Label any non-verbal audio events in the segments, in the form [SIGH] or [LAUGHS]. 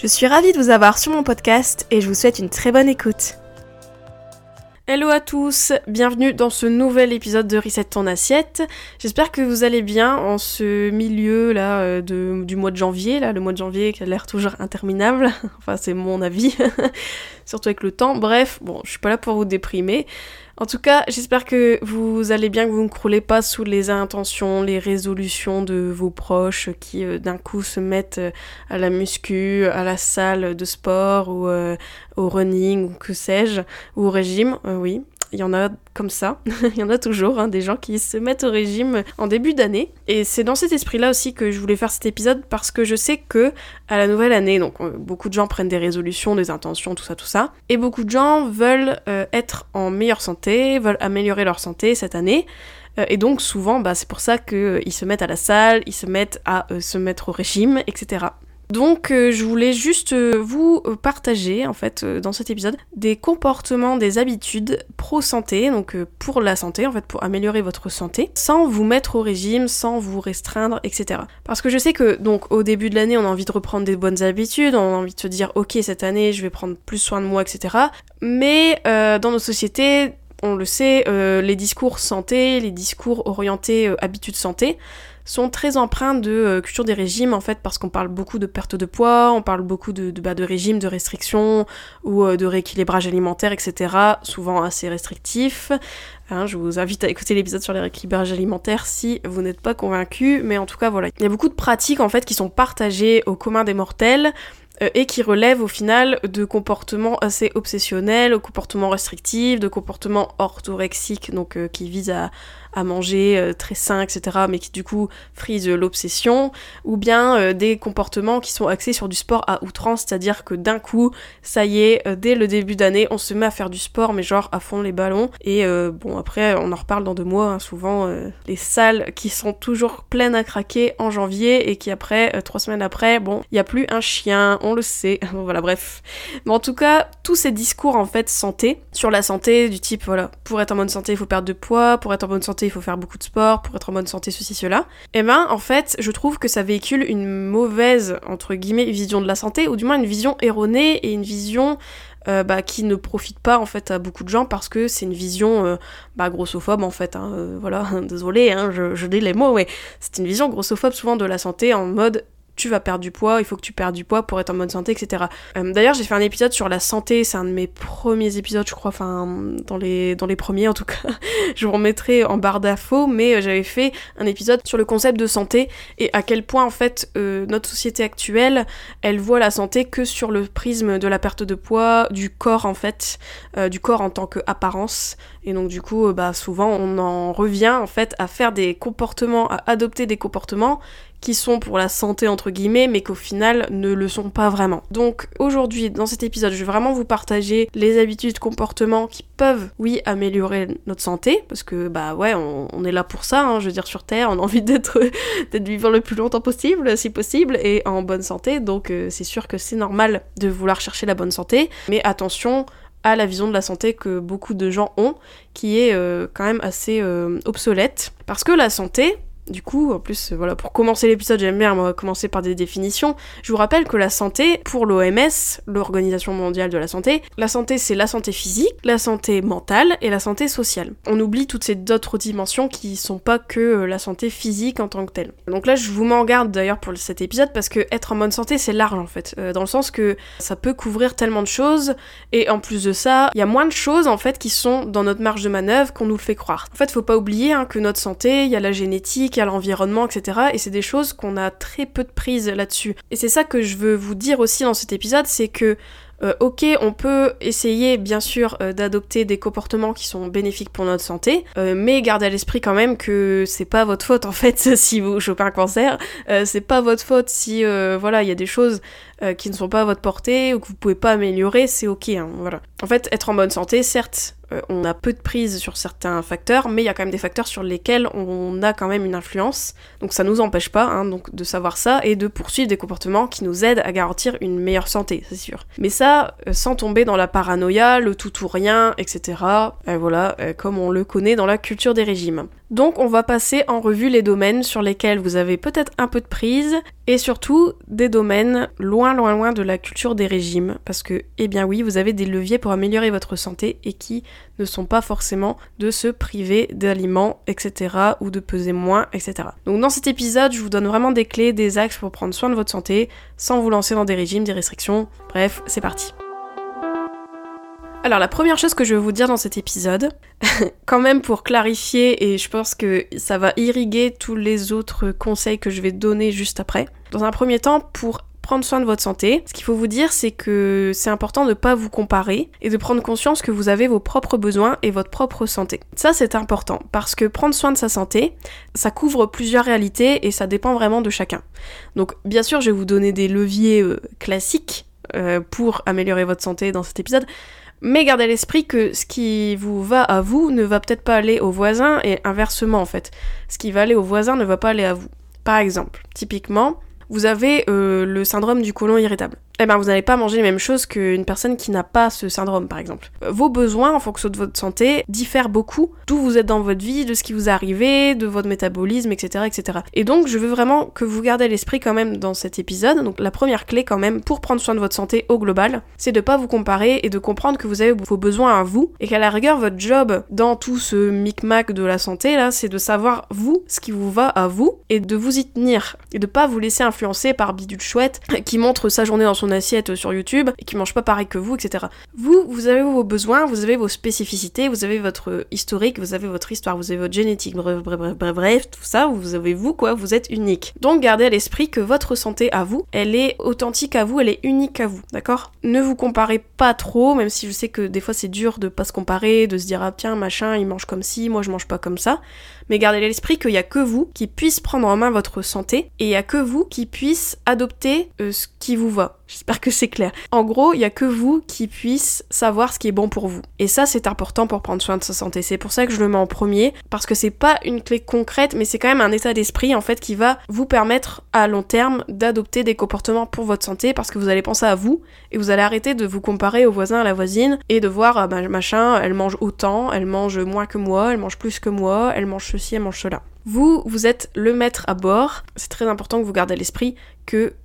Je suis ravie de vous avoir sur mon podcast et je vous souhaite une très bonne écoute. Hello à tous, bienvenue dans ce nouvel épisode de Reset ton assiette. J'espère que vous allez bien en ce milieu là euh, du mois de janvier, là le mois de janvier qui a l'air toujours interminable. [LAUGHS] enfin c'est mon avis, [LAUGHS] surtout avec le temps. Bref, bon, je suis pas là pour vous déprimer. En tout cas, j'espère que vous allez bien, que vous ne croulez pas sous les intentions, les résolutions de vos proches qui euh, d'un coup se mettent euh, à la muscu, à la salle de sport ou euh, au running ou que sais-je, ou au régime, oui il y en a comme ça, [LAUGHS] il y en a toujours, hein, des gens qui se mettent au régime en début d'année. Et c'est dans cet esprit-là aussi que je voulais faire cet épisode parce que je sais que à la nouvelle année, donc euh, beaucoup de gens prennent des résolutions, des intentions, tout ça, tout ça, et beaucoup de gens veulent euh, être en meilleure santé, veulent améliorer leur santé cette année. Euh, et donc souvent, bah, c'est pour ça qu'ils se mettent à la salle, ils se mettent à se mettre au régime, etc. Donc euh, je voulais juste euh, vous euh, partager en fait dans cet épisode des comportements, des habitudes pro santé, donc pour la santé en fait pour améliorer votre santé, sans vous mettre au régime, sans vous restreindre, etc. Parce que je sais que donc au début de l'année on a envie de reprendre des bonnes habitudes, on a envie de se dire ok cette année je vais prendre plus soin de moi, etc. Mais dans nos sociétés on le sait, les discours santé, les discours orientés habitudes santé, sont très empreints de euh, culture des régimes en fait parce qu'on parle beaucoup de perte de poids, on parle beaucoup de, de, bah, de régime, de restrictions ou euh, de rééquilibrage alimentaire, etc. Souvent assez restrictif. Hein, je vous invite à écouter l'épisode sur les rééquilibrages alimentaires si vous n'êtes pas convaincu, mais en tout cas voilà. Il y a beaucoup de pratiques en fait qui sont partagées au commun des mortels euh, et qui relèvent au final de comportements assez obsessionnels, comportements restrictifs, de comportements orthorexiques, donc qui visent à, à manger euh, très sain, etc., mais qui du coup frise l'obsession, ou bien euh, des comportements qui sont axés sur du sport à outrance, c'est-à-dire que d'un coup, ça y est, euh, dès le début d'année, on se met à faire du sport, mais genre à fond les ballons, et bon, après, on en reparle dans deux mois, hein, souvent, les salles qui sont toujours pleines à craquer en janvier, et qui après, trois semaines après, bon, il n'y a plus un chien, on le sait, [LAUGHS] voilà, bref. Mais en tout cas, tous ces discours, en fait, santé, sur la santé, du type, voilà, pour être en bonne santé, il faut perdre de poids, pour être en bonne santé, il faut faire beaucoup de sport, pour être en bonne santé, ceci, cela. Eh ben, en fait, je trouve que ça véhicule une mauvaise, entre guillemets, vision de la santé, ou du moins une vision erronée et une vision euh, bah, qui ne profite pas en fait à beaucoup de gens parce que c'est une vision euh, bah, grossophobe en fait. Hein, euh, voilà, [LAUGHS] désolé, hein, je, je dis les mots, mais c'est une vision grossophobe souvent de la santé en mode tu vas perdre du poids, il faut que tu perdes du poids pour être en bonne santé, etc. Euh, d'ailleurs, j'ai fait un épisode sur la santé, c'est un de mes premiers épisodes, je crois, enfin, dans les, dans les premiers en tout cas. [LAUGHS] je vous remettrai en barre d'infos, mais euh, j'avais fait un épisode sur le concept de santé et à quel point, en fait, euh, notre société actuelle, elle voit la santé que sur le prisme de la perte de poids, du corps, en fait, du corps en tant qu'apparence. Et donc, du coup, bah, souvent, on en revient, en fait, à faire des comportements, à adopter des comportements qui sont pour la santé entre guillemets, mais qu'au final ne le sont pas vraiment. Donc aujourd'hui, dans cet épisode, je vais vraiment vous partager les habitudes, comportements qui peuvent, oui, améliorer notre santé, parce que bah ouais, on, est là pour ça, hein, je veux dire sur Terre, on a envie d'être [LAUGHS] d'être vivant le plus longtemps possible, si possible, et en bonne santé, donc euh, c'est sûr que c'est normal de vouloir chercher la bonne santé, mais attention à la vision de la santé que beaucoup de gens ont, qui est euh, quand même assez euh, obsolète. Parce que la santé, du coup, en plus, voilà, pour commencer l'épisode, j'aime bien commencer par des définitions. Je vous rappelle que la santé, pour l'OMS, l'Organisation mondiale de la santé, la santé c'est la santé physique, la santé mentale et la santé sociale. On oublie toutes ces autres dimensions qui sont pas que euh, la santé physique en tant que telle. Donc là, je vous m'en garde d'ailleurs pour cet épisode parce que être en bonne santé c'est large en fait, euh, dans le sens que ça peut couvrir tellement de choses et en plus de ça, il y a moins de choses en fait qui sont dans notre marge de manœuvre qu'on nous le fait croire. En fait, faut pas oublier hein, que notre santé, il y a la génétique, l'environnement, etc. Et c'est des choses qu'on a très peu de prise là-dessus. Et c'est ça que je veux vous dire aussi dans cet épisode, c'est que euh, ok, on peut essayer bien sûr euh, d'adopter des comportements qui sont bénéfiques pour notre santé, euh, mais gardez à l'esprit quand même que c'est pas votre faute en fait [LAUGHS] si vous chopez un cancer, c'est pas votre faute si voilà il y a des choses euh, qui ne sont pas à votre portée ou que vous pouvez pas améliorer, c'est ok. Hein, voilà. En fait, être en bonne santé, certes, euh, on a peu de prise sur certains facteurs, mais il y a quand même des facteurs sur lesquels on a quand même une influence. Donc ça nous empêche pas hein, donc de savoir ça et de poursuivre des comportements qui nous aident à garantir une meilleure santé, c'est sûr. Mais ça, euh, sans tomber dans la paranoïa, le tout ou rien, etc. Voilà, comme on le connaît dans la culture des régimes. Donc on va passer en revue les domaines sur lesquels vous avez peut-être un peu de prise et surtout des domaines loin loin loin de la culture des régimes parce que eh bien oui, vous avez des leviers pour améliorer votre santé et qui ne sont pas forcément de se priver d'aliments, etc. ou de peser moins, etc. Donc dans cet épisode, je vous donne vraiment des clés, des axes pour prendre soin de votre santé sans vous lancer dans des régimes, des restrictions. Bref, c'est parti. Alors la première chose que je vais vous dire dans cet épisode, [LAUGHS] quand même pour clarifier et je pense que ça va irriguer tous les autres conseils que je vais donner juste après. Dans un premier temps, pour prendre soin de votre santé, ce qu'il faut vous dire c'est que c'est important de ne pas vous comparer et de prendre conscience que vous avez vos propres besoins et votre propre santé. Ça c'est important parce que prendre soin de sa santé, ça couvre plusieurs réalités et ça dépend vraiment de chacun. Donc bien sûr je vais vous donner des leviers euh, classiques euh, pour améliorer votre santé dans cet épisode, mais gardez à l'esprit que ce qui vous va à vous ne va peut-être pas aller au voisin et inversement en fait. Ce qui va aller au voisin ne va pas aller à vous. Par exemple, typiquement, vous avez euh, le syndrome du côlon irritable eh ben vous n'allez pas manger les mêmes choses qu'une personne qui n'a pas ce syndrome par exemple. Vos besoins en fonction de votre santé diffèrent beaucoup d'où vous êtes dans votre vie, de ce qui vous arrive, de votre métabolisme, etc. etc. Et donc je veux vraiment que vous gardez l'esprit quand même dans cet épisode. Donc la première clé quand même pour prendre soin de votre santé au global, c'est de pas vous comparer et de comprendre que vous avez vos besoins à vous et qu'à la rigueur votre job dans tout ce micmac de la santé là, c'est de savoir vous ce qui vous va à vous et de vous y tenir et de pas vous laisser influencer par bidule chouette qui montre sa journée dans son assiette sur YouTube et qui mange pas pareil que vous, etc. Vous, vous avez vos besoins, vous avez vos spécificités, vous avez votre historique, vous avez votre histoire, vous avez votre génétique, bref, bref, bref, bref, bref, tout ça, vous avez vous, quoi, vous êtes unique. Donc gardez à l'esprit que votre santé à vous, elle est authentique à vous, elle est unique à vous, d'accord? Ne vous comparez pas trop, même si je sais que des fois c'est dur de pas se comparer, de se dire ah tiens machin il mange comme ci, moi je mange pas comme ça mais gardez à l'esprit qu'il n'y a que vous qui puisse prendre en main votre santé et il n'y a que vous qui puisse adopter euh, ce qui vous va. J'espère que c'est clair. En gros, il n'y a que vous qui puisse savoir ce qui est bon pour vous. Et ça, c'est important pour prendre soin de sa santé. C'est pour ça que je le mets en premier, parce que c'est pas une clé concrète, mais c'est quand même un état d'esprit en fait qui va vous permettre à long terme d'adopter des comportements pour votre santé, parce que vous allez penser à vous et vous allez arrêter de vous comparer au voisin, à la voisine et de voir ah, bah, machin, elle mange autant, elle mange moins que moi, elle mange plus que moi, elle mange ceci, elle mange cela. Vous, vous êtes le maître à bord. C'est très important que vous gardez à l'esprit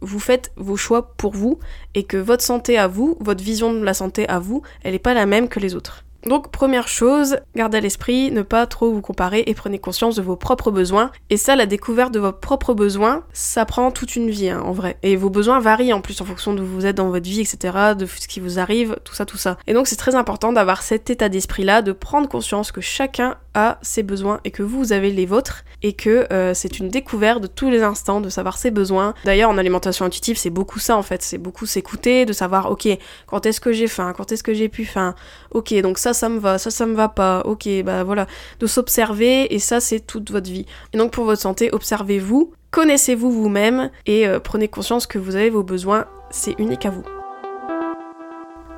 vous faites vos choix pour vous et que votre santé à vous, votre vision de la santé à vous, elle n'est pas la même que les autres. Donc première chose, gardez à l'esprit, ne pas trop vous comparer et prenez conscience de vos propres besoins. Et ça, la découverte de vos propres besoins, ça prend toute une vie hein, en vrai. Et vos besoins varient en plus en fonction de où vous êtes dans votre vie, etc., de ce qui vous arrive, tout ça, tout ça. Et donc c'est très important d'avoir cet état d'esprit-là, de prendre conscience que chacun a ses besoins et que vous, avez les vôtres et que euh, c'est une découverte de tous les instants de savoir ses besoins. D'ailleurs, en alimentation intuitive, c'est beaucoup ça en fait, c'est beaucoup s'écouter, de savoir, ok, quand est-ce que j'ai faim, quand est-ce que j'ai plus faim, ok, donc ça, ça me va, ça, ça me va pas, ok, bah voilà, de s'observer et ça, c'est toute votre vie. Et donc pour votre santé, observez-vous, connaissez-vous vous-même et euh, prenez conscience que vous avez vos besoins, c'est unique à vous.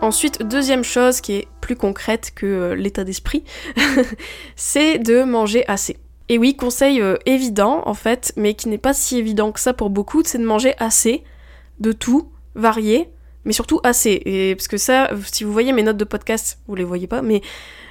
Ensuite, deuxième chose qui est plus concrète que euh, l'état d'esprit, [LAUGHS] c'est de manger assez. Et oui, conseil euh, évident en fait, mais qui n'est pas si évident que ça pour beaucoup, c'est de manger assez de tout, varié, mais surtout assez. Et parce que ça, si vous voyez mes notes de podcast, vous les voyez pas, mais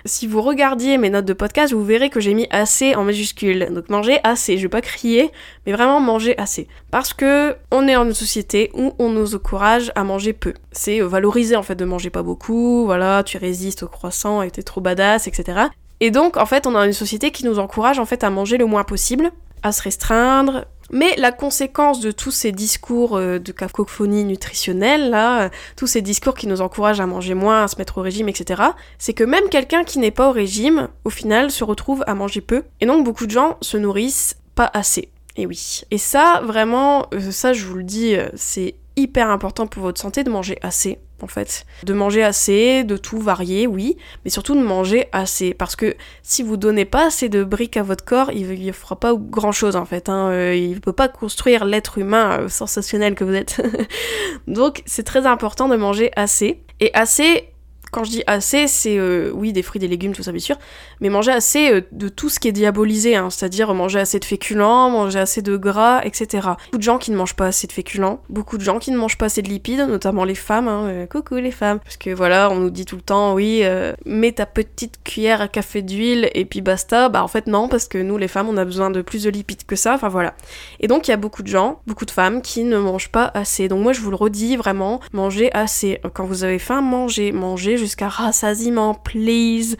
si vous regardiez mes notes de podcast, vous verrez que j'ai mis assez en majuscule. Donc manger assez, je vais pas crier, mais vraiment manger assez. Parce que on est dans une société où on nous encourage à manger peu. C'est valoriser en fait de manger pas beaucoup, voilà, tu résistes au croissant et t'es trop badass, etc. Et donc en fait on a une société qui nous encourage en fait à manger le moins possible, à se restreindre, mais la conséquence de tous ces discours euh, de cacophonie nutritionnelle, là, euh, tous ces discours qui nous encouragent à manger moins, à se mettre au régime, etc., c'est que même quelqu'un qui n'est pas au régime, au final, se retrouve à manger peu. Et donc beaucoup de gens se nourrissent pas assez. Et oui. Et ça, vraiment, euh, ça je vous le dis, c'est hyper important pour votre santé de manger assez en fait. De manger assez, de tout varier, oui, mais surtout de manger assez. Parce que si vous donnez pas assez de briques à votre corps, il ne fera pas grand chose en fait. Hein. Euh, il ne peut pas construire l'être humain euh, sensationnel que vous êtes. [LAUGHS] Donc c'est très important de manger assez. Et assez, quand je dis assez, c'est euh, oui des fruits, des légumes, tout ça bien sûr, mais manger assez euh, de tout ce qui est diabolisé, hein, c'est-à-dire manger assez de féculents, manger assez de gras, etc. Beaucoup de gens qui ne mangent pas assez de féculents, beaucoup de gens qui ne mangent pas assez de lipides, notamment les femmes. Hein, euh, coucou les femmes, parce que voilà, on nous dit tout le temps oui, mets ta petite cuillère à café d'huile et puis basta. Bah en fait non, parce que nous les femmes, on a besoin de plus de lipides que ça. Enfin voilà. Et donc il y a beaucoup de gens, beaucoup de femmes qui ne mangent pas assez. Donc moi je vous le redis vraiment, mangez assez. Quand vous avez faim, mangez, mangez jusqu'à rassasiement, please.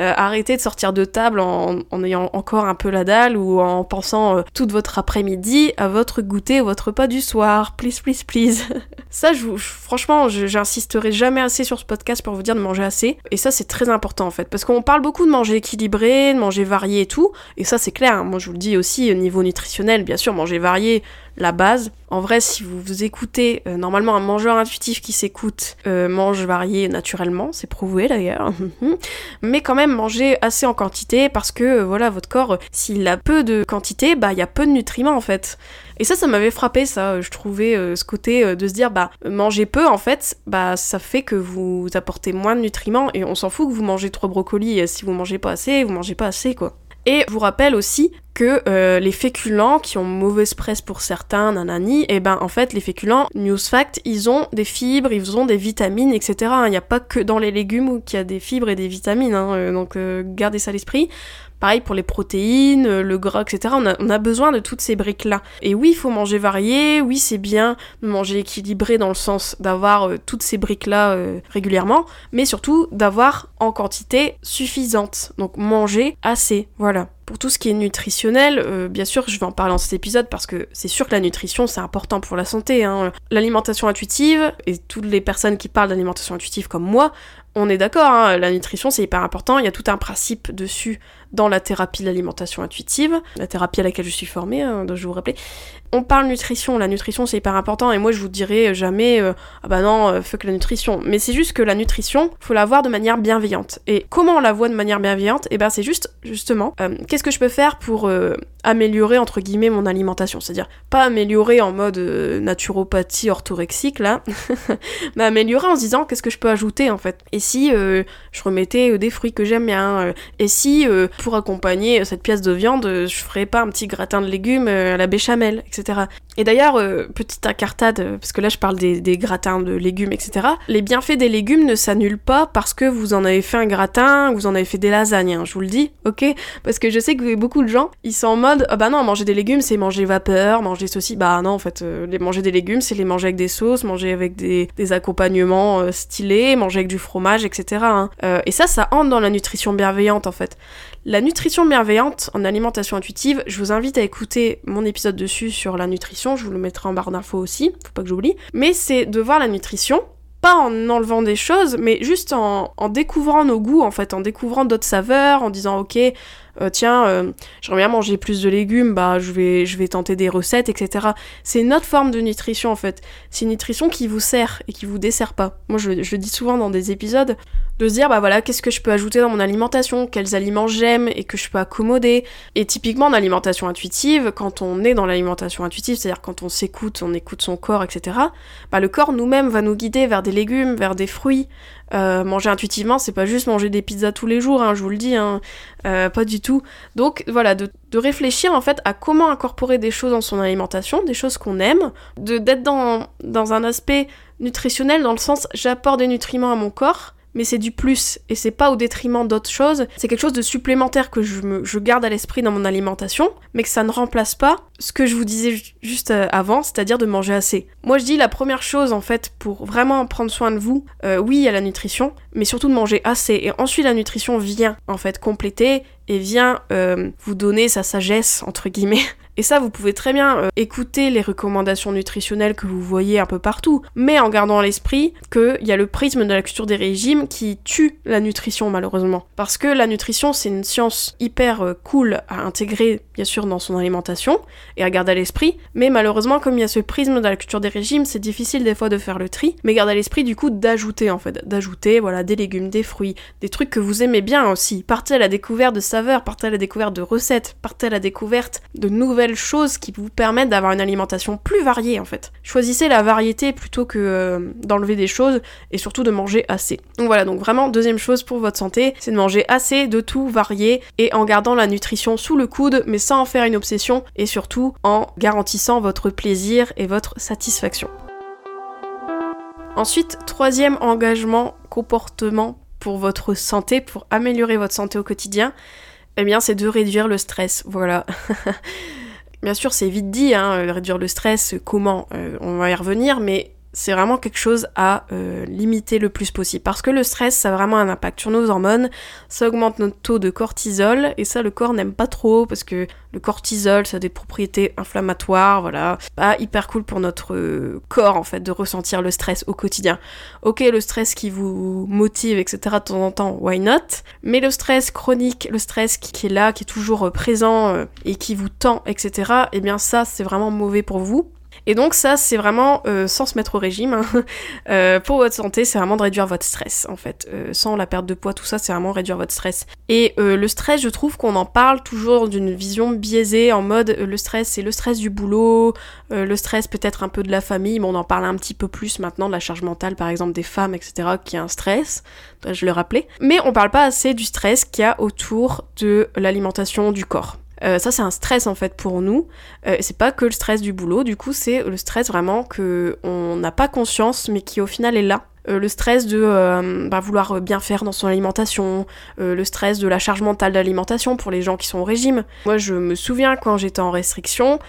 Euh, arrêtez de sortir de table en, ayant encore un peu la dalle ou en pensant euh, toute votre après-midi à votre goûter, votre repas du soir. Please, please, please. [LAUGHS] ça, franchement, j'insisterai jamais assez sur ce podcast pour vous dire de manger assez. Et ça, c'est très important en fait. Parce qu'on parle beaucoup de manger équilibré, de manger varié et tout. Et ça, c'est clair. Hein. Moi, je vous le dis aussi au niveau nutritionnel, bien sûr, manger varié, la base. En vrai, si vous, vous écoutez, euh, normalement un mangeur intuitif qui s'écoute euh, mange varié naturellement, c'est prouvé d'ailleurs. [LAUGHS] Mais quand même manger assez en quantité parce que euh, voilà, votre corps, s'il a peu de quantité, bah il y a peu de nutriments en fait. Et ça, ça m'avait frappé, ça. Je trouvais ce côté de se dire, bah, manger peu, en fait, bah, ça fait que vous apportez moins de nutriments et on s'en fout que vous mangez trop brocolis. Si vous mangez pas assez, vous mangez pas assez, quoi. Et je vous rappelle aussi que euh, les féculents qui ont mauvaise presse pour certains, nanani, et eh ben en fait les féculents, news fact, ils ont des fibres, ils ont des vitamines, etc. Il n'y a pas que dans les légumes qu'il y a des fibres et des vitamines, hein, euh, donc euh, gardez ça à l'esprit. Pareil pour les protéines, le gras, etc. On a, besoin de toutes ces briques-là. Et oui, il faut manger varié, oui, c'est bien de manger équilibré dans le sens d'avoir toutes ces briques-là régulièrement, mais surtout d'avoir en quantité suffisante. Donc manger assez, voilà. Pour tout ce qui est nutritionnel, euh, bien sûr, je vais en parler dans cet épisode parce que c'est sûr que la nutrition, c'est important pour la santé. Hein. L'alimentation intuitive, et toutes les personnes qui parlent d'alimentation intuitive comme moi, on est d'accord, hein, la nutrition c'est hyper important, il y a tout un principe dessus dans la thérapie de l'alimentation intuitive, la thérapie à laquelle je suis formée, hein, je vous rappeler. On parle nutrition, la nutrition c'est hyper important et moi je vous dirais jamais euh, ah bah non, euh, fuck la nutrition. Mais c'est juste que la nutrition, faut la voir de manière bienveillante. Et comment on la voit de manière bienveillante? Et eh ben c'est juste justement euh, qu'est-ce que je peux faire pour améliorer entre guillemets mon alimentation, c'est-à-dire pas améliorer en mode naturopathie orthorexique là, [LAUGHS] mais améliorer en se disant qu'est-ce que je peux ajouter en fait? Et si je remettais des fruits que j'aime bien, et si pour accompagner cette pièce de viande, je ferais pas un petit gratin de légumes à la béchamel, etc. Et d'ailleurs, euh, petite incartade, euh, parce que là je parle des, gratins de légumes, etc. Les bienfaits des légumes ne s'annulent pas parce que vous en avez fait un gratin, vous en avez fait des lasagnes, hein, je vous le dis, ok? Parce que je sais que beaucoup de gens, ils sont en mode, ah bah non, manger des légumes c'est manger vapeur, manger ceci, bah non, en fait, euh, les manger des légumes c'est les manger avec des sauces, manger avec des, accompagnements stylés, manger avec du fromage, etc. Hein. et ça, ça entre dans la nutrition bienveillante en fait. La nutrition bienveillante en alimentation intuitive, je vous invite à écouter mon épisode dessus sur la nutrition, je vous le mettrai en barre d'infos aussi, faut pas que j'oublie. Mais c'est de voir la nutrition, pas en enlevant des choses, mais juste en, en découvrant nos goûts, en fait, en découvrant d'autres saveurs, en disant ok, euh, tiens, euh, j'aimerais bien manger plus de légumes, bah je vais, je vais tenter des recettes, etc. C'est une autre forme de nutrition en fait. C'est une nutrition qui vous sert et qui vous dessert pas. Moi je, je le dis souvent dans des épisodes, de se dire bah voilà, qu'est-ce que je peux ajouter dans mon alimentation, quels aliments j'aime et que je peux accommoder. Et typiquement en alimentation intuitive, quand on est dans l'alimentation intuitive, c'est-à-dire quand on s'écoute, on écoute son corps, etc., bah le corps nous-mêmes va nous guider vers des légumes, vers des fruits, euh, manger intuitivement, c'est pas juste manger des pizzas tous les jours, hein, je vous le dis, hein, euh, pas du tout. Donc voilà, de, réfléchir en fait à comment incorporer des choses dans son alimentation, des choses qu'on aime, de d'être dans, dans un aspect nutritionnel dans le sens j'apporte des nutriments à mon corps, mais c'est du plus et c'est pas au détriment d'autres choses. C'est quelque chose de supplémentaire que je, me, je garde à l'esprit dans mon alimentation, mais que ça ne remplace pas ce que je vous disais juste euh, avant, c'est-à-dire de manger assez. Moi je dis la première chose en fait pour vraiment prendre soin de vous, euh, oui il y a la nutrition, mais surtout de manger assez. Et ensuite la nutrition vient en fait compléter et vient euh, vous donner sa sagesse entre guillemets Et ça, vous pouvez très bien euh, écouter les recommandations nutritionnelles que vous voyez un peu partout, mais en gardant à l'esprit qu'il y a le prisme de la culture des régimes qui tue la nutrition malheureusement. Parce que la nutrition, c'est une science hyper euh, cool à intégrer, bien sûr, dans son alimentation et à garder à l'esprit, mais malheureusement, comme il y a ce prisme de la culture des régimes, c'est difficile des fois de faire le tri, mais garde à l'esprit du coup d'ajouter en fait, d'ajouter, voilà, des légumes, des fruits, des trucs que vous aimez bien aussi. Partez à la découverte de saveurs, partez à la découverte de recettes, partez à la découverte de nouvelles choses qui vous permettent d'avoir une alimentation plus variée en fait. Choisissez la variété plutôt que euh, d'enlever des choses et surtout de manger assez. Donc voilà, donc vraiment deuxième chose pour votre santé, c'est de manger assez de tout varié et en gardant la nutrition sous le coude mais sans en faire une obsession et surtout en garantissant votre plaisir et votre satisfaction. Ensuite, troisième engagement, comportement pour votre santé, pour améliorer votre santé au quotidien, eh bien c'est de réduire le stress. Voilà. [LAUGHS] bien sûr, c'est vite dit, hein, réduire le stress, comment euh, On va y revenir, mais c'est vraiment quelque chose à euh, limiter le plus possible. Parce que le stress, ça a vraiment un impact sur nos hormones, ça augmente notre taux de cortisol, et ça, le corps n'aime pas trop, parce que le cortisol, ça a des propriétés inflammatoires, voilà. Pas hyper cool pour notre euh, corps, en fait, de ressentir le stress au quotidien. Ok, le stress qui vous motive, etc., de temps en temps, why not? Mais le stress chronique, le stress qui, est là, qui est toujours euh, présent, et qui vous tend, etc., eh bien ça, c'est vraiment mauvais pour vous. Et donc ça, c'est vraiment euh, sans se mettre au régime. Hein. [LAUGHS] Euh, pour votre santé, c'est vraiment de réduire votre stress, en fait. Euh, sans la perte de poids, tout ça, c'est vraiment réduire votre stress. Et le stress, je trouve qu'on en parle toujours d'une vision biaisée, en mode le stress, c'est le stress du boulot, le stress peut-être un peu de la famille, mais on en parle un petit peu plus maintenant de la charge mentale, par exemple des femmes, etc., qui a un stress. Je le rappelais. Mais on parle pas assez du stress qu'il y a autour de l'alimentation du corps. Euh, ça, c'est un stress en fait pour nous. Euh, c'est pas que le stress du boulot, du coup, c'est le stress vraiment que on n'a pas conscience, mais qui au final est là. Euh, le stress de bah, vouloir bien faire dans son alimentation, le stress de la charge mentale d'alimentation pour les gens qui sont au régime. Moi, je me souviens quand j'étais en restriction,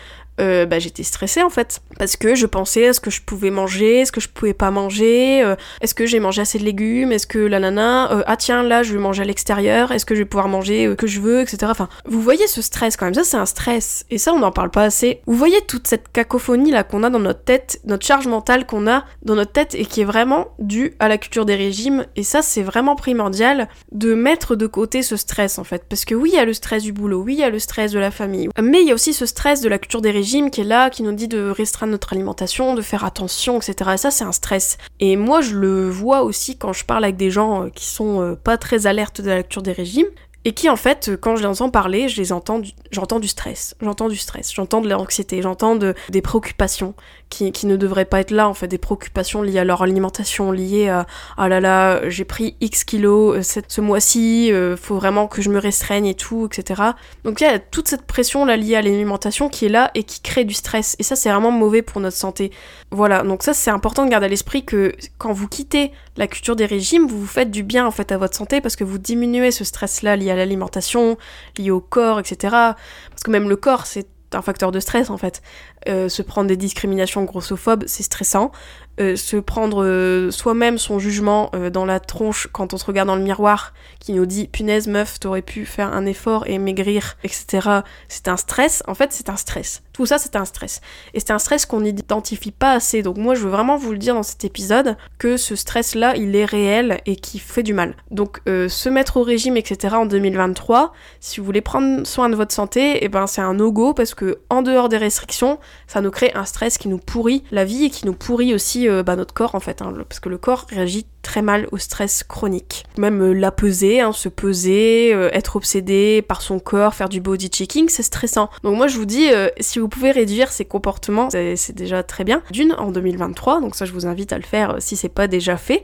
euh, bah, j'étais stressée en fait. Parce que je pensais à ce que je pouvais manger, est-ce que je pouvais pas manger, euh, est-ce que j'ai mangé assez de légumes, est-ce que la nana, euh, ah tiens là je vais manger à l'extérieur, est-ce que je vais pouvoir manger euh, que je veux, etc. Enfin, vous voyez ce stress quand même, ça c'est un stress. Et ça on n'en parle pas assez. Vous voyez toute cette cacophonie là qu'on a dans notre tête, notre charge mentale qu'on a dans notre tête et qui est vraiment due à la culture des régimes. Et ça c'est vraiment primordial de mettre de côté ce stress en fait. Parce que oui il y a le stress du boulot, oui il y a le stress de la famille, mais il y a aussi ce stress de la culture des régimes qui est là, qui nous dit de restreindre notre alimentation, de faire attention, etc. Et ça, c'est un stress. Et moi, je le vois aussi quand je parle avec des gens euh, qui sont euh, pas très alertes de la lecture des régimes et qui en fait, quand je les entends parler, je les entends, j'entends du stress, j'entends du stress, j'entends de l'anxiété, j'entends de, des préoccupations qui, ne devraient pas être là, en fait, des préoccupations liées à leur alimentation, liées à ah là là, j'ai pris X kilos euh, ce mois-ci, euh, faut vraiment que je me restreigne et tout, etc. Donc il y a toute cette pression là liée à l'alimentation qui est là et qui crée du stress, et ça c'est vraiment mauvais pour notre santé. Voilà, donc ça c'est important de garder à l'esprit que quand vous quittez la culture des régimes, vous vous faites du bien en fait à votre santé parce que vous diminuez ce stress là lié à l'alimentation, lié au corps, etc. Parce que même le corps, c'est un facteur de stress en fait. Euh, se prendre des discriminations grossophobes, c'est stressant. Euh, se prendre euh, soi-même son jugement dans la tronche quand on se regarde dans le miroir, qui nous dit punaise meuf, t'aurais pu faire un effort et maigrir, etc. C'est un stress. En fait, c'est un stress. Tout ça, c'est un stress. Et c'est un stress qu'on n'identifie pas assez. Donc moi, je veux vraiment vous le dire dans cet épisode que ce stress-là, il est réel et qui fait du mal. Donc se mettre au régime, etc. en 2023, si vous voulez prendre soin de votre santé, et eh ben c'est un no-go parce que en dehors des restrictions, ça nous crée un stress qui nous pourrit la vie et qui nous pourrit aussi euh, bah, notre corps en fait, hein, parce que le corps réagit très mal au stress chronique. Même euh, la peser, hein, se peser, euh, être obsédé par son corps, faire du body checking, c'est stressant. Donc moi je vous dis, si vous pouvez réduire ces comportements, c'est déjà très bien. D'une, en 2023, donc ça je vous invite à le faire si c'est pas déjà fait.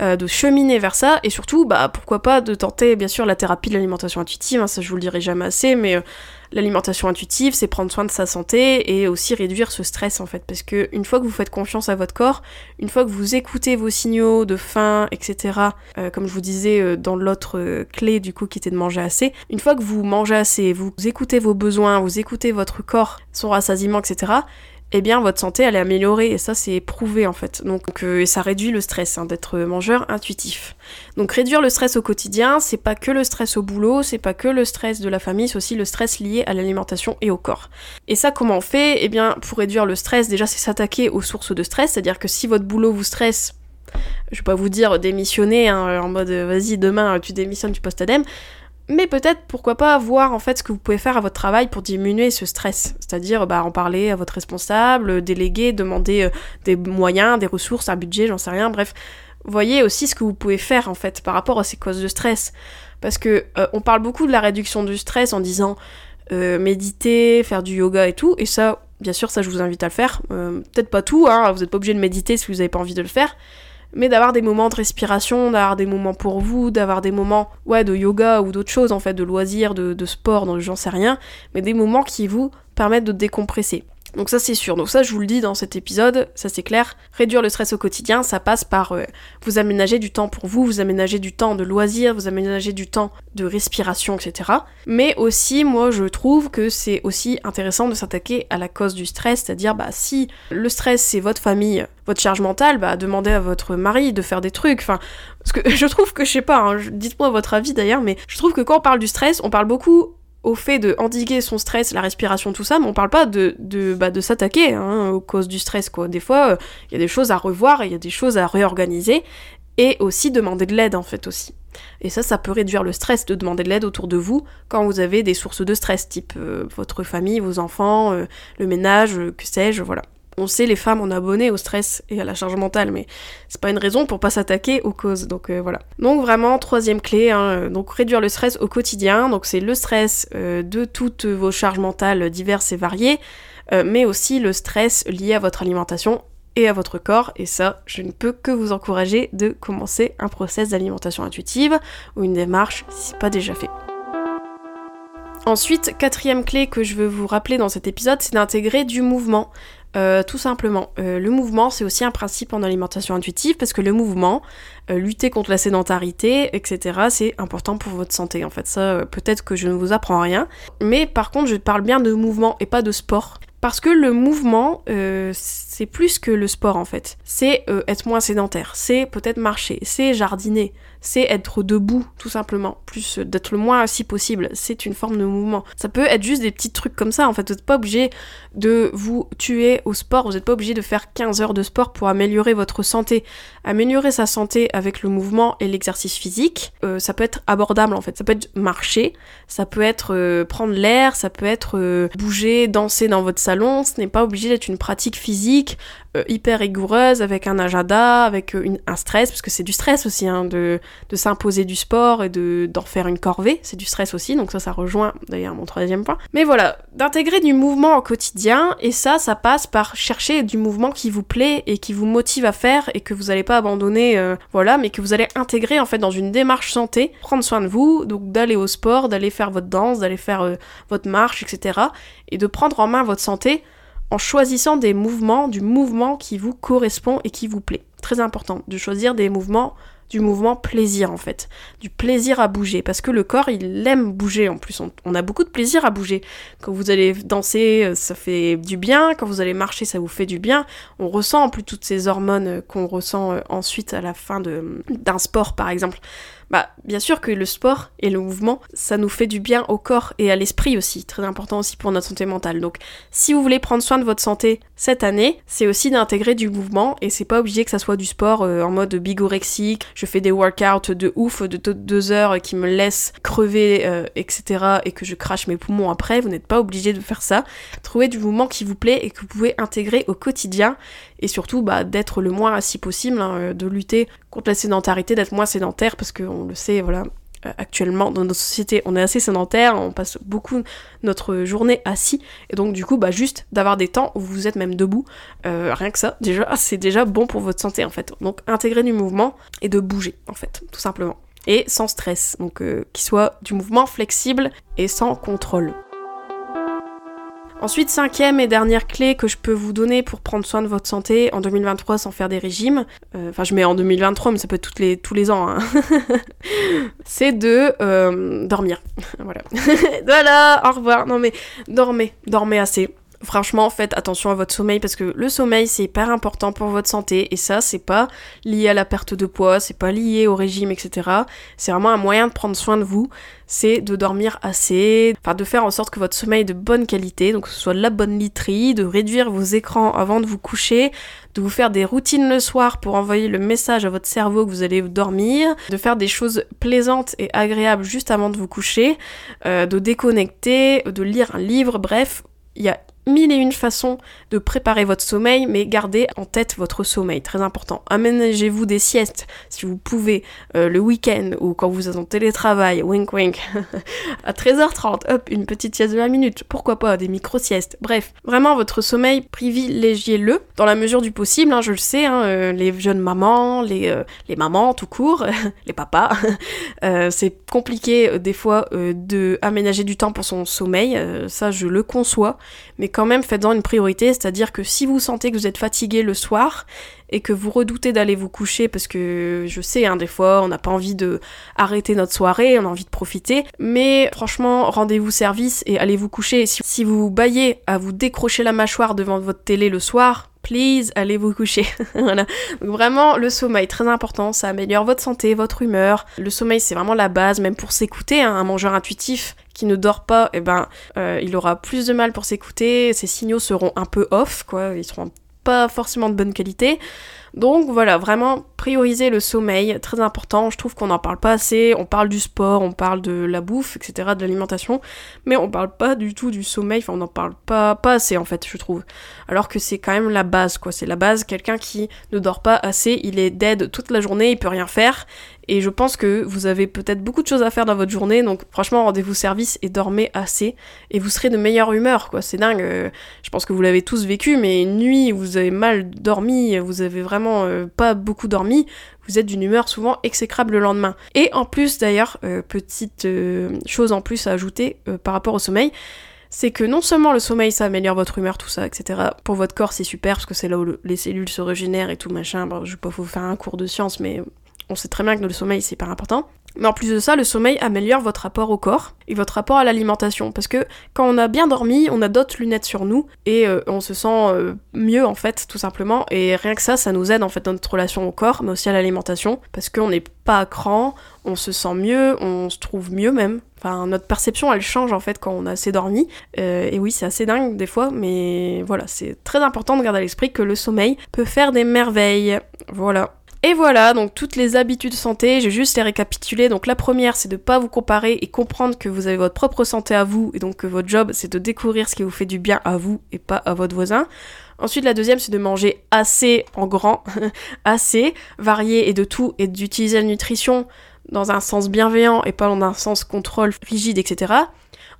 de cheminer vers ça et surtout bah pourquoi pas de tenter bien sûr la thérapie de l'alimentation intuitive hein, ça je vous le dirai jamais assez mais l'alimentation intuitive, c'est prendre soin de sa santé et aussi réduire ce stress en fait. Parce que une fois que vous faites confiance à votre corps, une fois que vous écoutez vos signaux de faim, etc., euh, comme je vous disais euh, dans l'autre euh, clé du coup qui était de manger assez, une fois que vous mangez assez, vous écoutez vos besoins, vous écoutez votre corps, son rassasiement, etc., eh bien votre santé elle est améliorée et ça c'est prouvé en fait. Donc euh, ça réduit le stress hein, d'être mangeur intuitif. Donc réduire le stress au quotidien, c'est pas que le stress au boulot, c'est pas que le stress de la famille, c'est aussi le stress lié à l'alimentation et au corps. Et ça comment on fait? Eh bien pour réduire le stress, déjà c'est s'attaquer aux sources de stress, c'est-à-dire que si votre boulot vous stresse, je vais pas vous dire démissionner hein, en mode vas-y demain tu démissionnes, tu postes ADEME, mais peut-être, pourquoi pas, voir en fait ce que vous pouvez faire à votre travail pour diminuer ce stress. C'est-à-dire bah, en parler à votre responsable, déléguer, demander euh, des moyens, des ressources, un budget, j'en sais rien, bref. Voyez aussi ce que vous pouvez faire en fait par rapport à ces causes de stress. Parce que euh, on parle beaucoup de la réduction du stress en disant euh, méditer, faire du yoga et tout, et ça, bien sûr, ça je vous invite à le faire. Peut-être pas tout, hein, vous n'êtes pas obligé de méditer si vous n'avez pas envie de le faire mais d'avoir des moments de respiration, d'avoir des moments pour vous, d'avoir des moments ouais, de yoga ou d'autres choses en fait, de loisirs, de, de sport, j'en sais rien, mais des moments qui vous permettent de décompresser. Donc ça c'est sûr. Donc ça je vous le dis dans cet épisode, ça c'est clair. Réduire le stress au quotidien, ça passe par euh, vous aménager du temps pour vous, vous aménager du temps de loisirs, vous aménager du temps de respiration, etc. Mais aussi moi je trouve que c'est aussi intéressant de s'attaquer à la cause du stress, c'est-à-dire bah si le stress c'est votre famille, votre charge mentale, bah demandez à votre mari de faire des trucs. Enfin, parce que [LAUGHS] je trouve que je sais pas, hein, dites-moi votre avis d'ailleurs, mais je trouve que quand on parle du stress, on parle beaucoup au fait de endiguer son stress, la respiration, tout ça, mais on parle pas de, de, bah, de s'attaquer hein, aux causes du stress, quoi. Des fois, il euh, y a des choses à revoir, il y a des choses à réorganiser, et aussi demander de l'aide, en fait, aussi. Et ça, ça peut réduire le stress de demander de l'aide autour de vous quand vous avez des sources de stress, type euh, votre famille, vos enfants, euh, le ménage, que sais-je, voilà. On sait, les femmes, on est abonné au stress et à la charge mentale, mais c'est pas une raison pour pas s'attaquer aux causes. Donc euh, voilà. Donc vraiment, troisième clé, hein, euh, donc réduire le stress au quotidien. Donc c'est le stress euh, de toutes vos charges mentales diverses et variées, mais aussi le stress lié à votre alimentation et à votre corps. Et ça, je ne peux que vous encourager de commencer un process d'alimentation intuitive ou une démarche si c'est pas déjà fait. Ensuite, quatrième clé que je veux vous rappeler dans cet épisode, c'est d'intégrer du mouvement. Euh, tout simplement. Euh, le mouvement, c'est aussi un principe en alimentation intuitive parce que le mouvement, euh, lutter contre la sédentarité, etc., c'est important pour votre santé. En fait, ça, peut-être que je ne vous apprends rien. Mais par contre, je parle bien de mouvement et pas de sport. Parce que le mouvement, c'est plus que le sport en fait. C'est être moins sédentaire, c'est peut-être marcher, c'est jardiner, c'est être debout, tout simplement. Plus euh, d'être le moins assis possible. C'est une forme de mouvement. Ça peut être juste des petits trucs comme ça, en fait. Vous n'êtes pas obligé de vous tuer au sport. Vous n'êtes pas obligé de faire 15 heures de sport pour améliorer votre santé. Améliorer sa santé avec le mouvement et l'exercice physique, euh, ça peut être abordable, en fait. Ça peut être marcher, ça peut être euh, prendre l'air, ça peut être bouger, danser dans votre salon. Ce n'est pas obligé d'être une pratique physique hyper rigoureuse avec un agenda, avec un stress, parce que c'est du stress aussi, hein, de de s'imposer du sport et de d'en faire une corvée, c'est du stress aussi, donc ça ça rejoint d'ailleurs mon troisième point. Mais voilà, d'intégrer du mouvement au quotidien, et ça ça passe par chercher du mouvement qui vous plaît et qui vous motive à faire et que vous n'allez pas abandonner, euh, voilà, mais que vous allez intégrer en fait dans une démarche santé, prendre soin de vous, donc d'aller au sport, d'aller faire votre danse, d'aller faire euh, votre marche, etc. Et de prendre en main votre santé en choisissant des mouvements, du mouvement qui vous correspond et qui vous plaît. Très important de choisir des mouvements du mouvement plaisir en fait, du plaisir à bouger, parce que le corps il aime bouger en plus, on, a beaucoup de plaisir à bouger. Quand vous allez danser, euh, ça fait du bien, quand vous allez marcher, ça vous fait du bien, on ressent en plus toutes ces hormones euh, qu'on ressent euh, ensuite à la fin d'un sport par exemple. Bah, bien sûr que le sport et le mouvement, ça nous fait du bien au corps et à l'esprit aussi, très important aussi pour notre santé mentale. Donc, si vous voulez prendre soin de votre santé cette année, c'est aussi d'intégrer du mouvement et c'est pas obligé que ça soit du sport euh, en mode bigorexique, je fais des workouts de ouf de deux heures qui me laissent crever, euh, etc. et que je crache mes poumons après, vous n'êtes pas obligé de faire ça. Trouvez du mouvement qui vous plaît et que vous pouvez intégrer au quotidien et surtout bah, d'être le moins assis possible, hein, euh, de lutter contre la sédentarité, d'être moins sédentaire parce qu'on le sait, voilà, euh, actuellement dans notre société on est assez sédentaire, on passe beaucoup notre journée assis et donc du coup bah juste d'avoir des temps où vous êtes même debout, euh, rien que ça [LAUGHS] déjà c'est déjà bon pour votre santé en fait. Donc intégrer du mouvement et de bouger en fait tout simplement et sans stress donc qu'il soit du mouvement flexible et sans contrôle. Ensuite, cinquième et dernière clé que je peux vous donner pour prendre soin de votre santé en 2023 sans faire des régimes, euh, enfin je mets en 2023 mais ça peut être tous les ans, hein. [LAUGHS] c'est de euh, dormir. [LAUGHS] voilà. [LAUGHS] voilà, au revoir. Non mais dormez, dormez assez Franchement, faites attention à votre sommeil parce que le sommeil c'est hyper important pour votre santé et ça c'est pas lié à la perte de poids, c'est pas lié au régime, etc. C'est vraiment un moyen de prendre soin de vous, c'est de dormir assez, enfin de faire en sorte que votre sommeil est de bonne qualité, donc que ce soit la bonne literie, de réduire vos écrans avant de vous coucher, de vous faire des routines le soir pour envoyer le message à votre cerveau que vous allez dormir, de faire des choses plaisantes et agréables juste avant de vous coucher, euh, de déconnecter, de lire un livre, bref, il y a mille et une façons de préparer votre sommeil, mais gardez en tête votre sommeil, très important. Aménagez-vous des siestes, si vous pouvez, euh, le week-end ou quand vous êtes en télétravail, wink wink, [LAUGHS] à 13h30, hop, une petite sieste de 20 minutes, pourquoi pas, des micro-siestes. Bref, vraiment votre sommeil, privilégiez-le dans la mesure du possible, hein, je le sais, hein, euh, les jeunes mamans, les, euh, les mamans tout court, [LAUGHS] les papas, [LAUGHS] c'est compliqué des fois de aménager du temps pour son sommeil, ça je le conçois, mais quand même faites-en une priorité, c'est-à-dire que si vous sentez que vous êtes fatigué le soir et que vous redoutez d'aller vous coucher parce que je sais, hein, des fois on n'a pas envie de arrêter notre soirée, on a envie de profiter, mais franchement rendez-vous service et allez vous coucher. Si, si vous baillez à vous décrocher la mâchoire devant votre télé le soir, please, allez vous coucher. [LAUGHS] voilà. Donc vraiment, le sommeil, très important, ça améliore votre santé, votre humeur. Le sommeil, c'est vraiment la base, même pour s'écouter. Hein. Un mangeur intuitif qui ne dort pas, eh ben, euh, il aura plus de mal pour s'écouter. Ses signaux seront un peu off, quoi. Ils seront pas forcément de bonne qualité. Donc voilà, vraiment prioriser le sommeil, très important. Je trouve qu'on n'en parle pas assez. On parle du sport, on parle de la bouffe, etc., de l'alimentation, mais on parle pas du tout du sommeil. Enfin, on n'en parle pas, pas assez en fait, je trouve. Alors que c'est quand même la base, quoi. C'est la base. Quelqu'un qui ne dort pas assez, il est dead toute la journée, il peut rien faire. Et je pense que vous avez peut-être beaucoup de choses à faire dans votre journée, donc franchement, rendez-vous service et dormez assez, et vous serez de meilleure humeur, quoi. C'est dingue. Euh, je pense que vous l'avez tous vécu, mais une nuit où vous avez mal dormi, vous avez vraiment euh, pas beaucoup dormi, vous êtes d'une humeur souvent exécrable le lendemain. Et en plus, d'ailleurs, euh, petite chose en plus à ajouter par rapport au sommeil, c'est que non seulement le sommeil ça améliore votre humeur, tout ça, etc. Pour votre corps c'est super parce que c'est là où les cellules se régénèrent et tout machin. Bon, je vais pas vous faire un cours de science, mais on sait très bien que le sommeil c'est pas important. Mais en plus de ça, le sommeil améliore votre rapport au corps et votre rapport à l'alimentation. Parce que quand on a bien dormi, on a d'autres lunettes sur nous et euh, on se sent euh, mieux en fait, tout simplement. Et rien que ça, ça nous aide en fait dans notre relation au corps, mais aussi à l'alimentation. Parce qu'on n'est pas à cran, on se sent mieux, on se trouve mieux même. Enfin, notre perception, elle change en fait quand on a assez dormi. Euh, et oui, c'est assez dingue des fois, mais voilà, c'est très important de garder à l'esprit que le sommeil peut faire des merveilles. Voilà. Et voilà, donc toutes les habitudes santé, j'ai juste les récapituler. Donc la première, c'est de pas vous comparer et comprendre que vous avez votre propre santé à vous et donc que votre job, c'est de découvrir ce qui vous fait du bien à vous et pas à votre voisin. Ensuite, la deuxième, c'est de manger assez en grand, [LAUGHS] assez, varié et de tout, et d'utiliser la nutrition dans un sens bienveillant et pas dans un sens contrôle rigide, etc.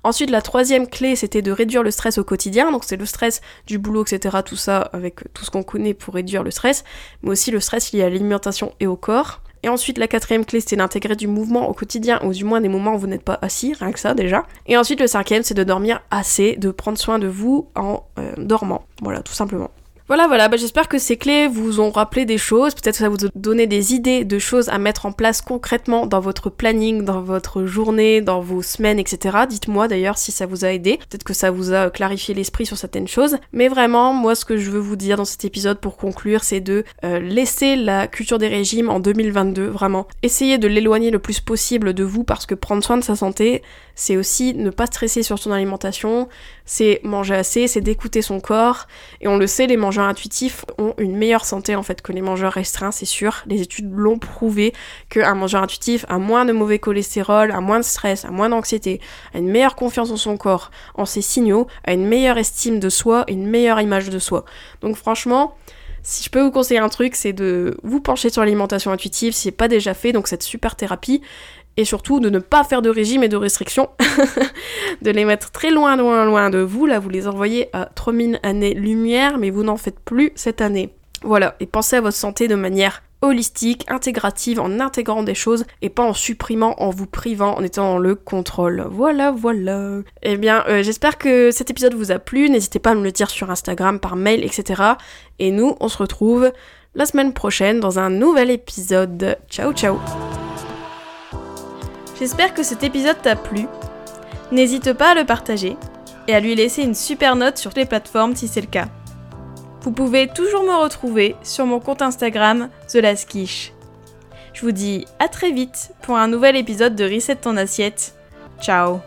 Ensuite, la troisième clé, c'était de réduire le stress au quotidien. Donc, c'est le stress du boulot, etc. Tout ça avec tout ce qu'on connaît pour réduire le stress, mais aussi le stress lié à l'alimentation et au corps. Et ensuite, la quatrième clé, c'était d'intégrer du mouvement au quotidien, ou du moins des moments où vous n'êtes pas assis, rien que ça déjà. Et ensuite, le cinquième, c'est de dormir assez, de prendre soin de vous en euh, dormant. Voilà, tout simplement. Voilà, voilà, bah, j'espère que ces clés vous ont rappelé des choses, peut-être que ça vous a donné des idées de choses à mettre en place concrètement dans votre planning, dans votre journée, dans vos semaines, etc. Dites-moi d'ailleurs si ça vous a aidé, peut-être que ça vous a clarifié l'esprit sur certaines choses, mais vraiment, moi ce que je veux vous dire dans cet épisode pour conclure, c'est de euh, laisser la culture des régimes en 2022, vraiment. Essayez de l'éloigner le plus possible de vous parce que prendre soin de sa santé, c'est aussi ne pas stresser sur son alimentation, c'est manger assez, c'est d'écouter son corps, et on le sait, les mangeurs intuitifs ont une meilleure santé en fait que les mangeurs restreints, c'est sûr. Les études l'ont prouvé qu'un mangeur intuitif a moins de mauvais cholestérol, a moins de stress, a moins d'anxiété, a une meilleure confiance en son corps, en ses signaux, a une meilleure estime de soi, une meilleure image de soi. Donc franchement, si je peux vous conseiller un truc, c'est de vous pencher sur l'alimentation intuitive si c'est pas déjà fait, donc cette super thérapie, et surtout de ne pas faire de régime et de restrictions, [LAUGHS] de les mettre très loin, loin, loin de vous. Là, vous les envoyez à 3000 années-lumière, mais vous n'en faites plus cette année. Voilà, et pensez à votre santé de manière holistique, intégrative, en intégrant des choses et pas en supprimant, en vous privant, en étant dans le contrôle. Voilà, voilà. Eh bien, euh, j'espère que cet épisode vous a plu. N'hésitez pas à me le dire sur Instagram, par mail, etc. Et nous, on se retrouve la semaine prochaine dans un nouvel épisode. Ciao, ciao. J'espère que cet épisode t'a plu. N'hésite pas à le partager. et à lui laisser une super note sur les plateformes si c'est le cas. Vous pouvez toujours me retrouver sur mon compte Instagram TheLaskish. Je vous dis à très vite pour un nouvel épisode de Reset ton assiette. Ciao